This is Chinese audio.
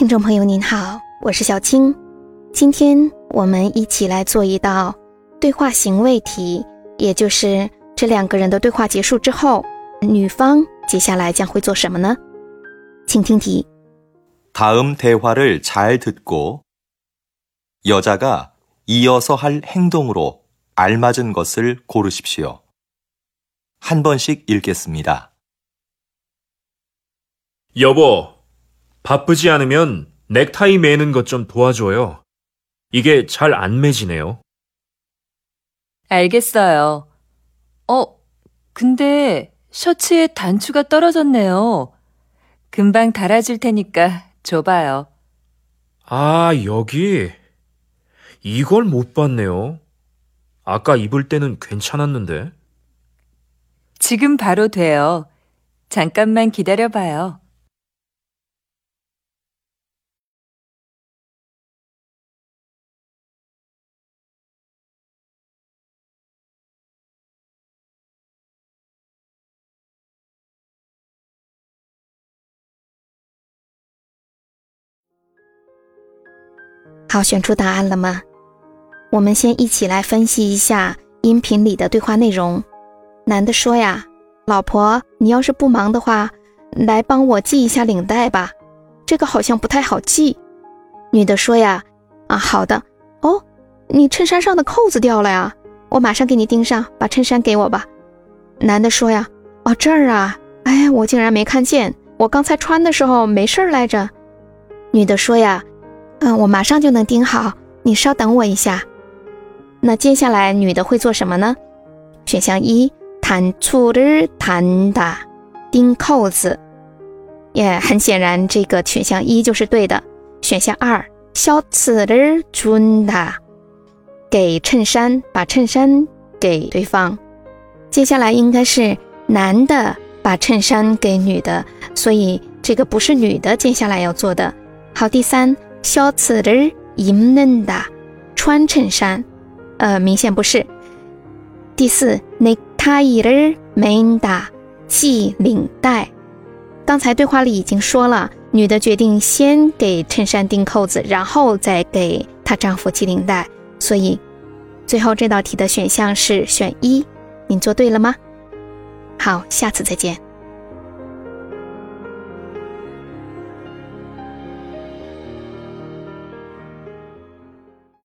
听众朋友您好，我是小青，今天我们一起来做一道对话行为题，也就是这两个人的对话结束之后，女方接下来将会做什么呢？请听题。다음대화를잘듣고여자가이어서할행동으로알맞은것을고르십시오한번씩읽겠습니다 여보, 바쁘지 않으면 넥타이 매는 것 좀 도와줘요. 이게 잘 안 매지네요. 알겠어요. 어, 근데 셔츠에 단추가 떨어졌네요. 금방 달아줄 테니까 줘봐요. 아, 여기. 이걸 못 봤네요. 아까 입을 때는 괜찮았는데. 지금 바로 돼요. 잠깐만 기다려봐요. “好，选出答案了吗？我们先一起来分析一下音频里的对话内容。男的说呀：“老婆，你要是不忙的话，来帮我系一下领带吧，这个好像不太好系。”女的说呀：“啊，好的。哦，你衬衫上的扣子掉了呀，我马上给你钉上，把衬衫给我吧。”男的说呀：“哦，这儿啊，哎，我竟然没看见，我刚才穿的时候没事儿来着。”女的说呀：“嗯，我马上就能钉好，你稍等我一下。”那接下来女的会做什么呢？选项一，弹粗的弹的，钉扣子。也很显然，这个选项一就是对的。选项二，削刺的准的，给衬衫，把衬衫给对方。接下来应该是男的把衬衫给女的，所以这个不是女的接下来要做的。好，第三，小刺的입는的，穿衬衫。呃，明显不是。第四，necktie 的 main 的系领带。刚才对话里已经说了，女的决定先给衬衫钉扣子，然后再给她丈夫系领带。所以，最后这道题的选项是选一。您做对了吗？好，下次再见。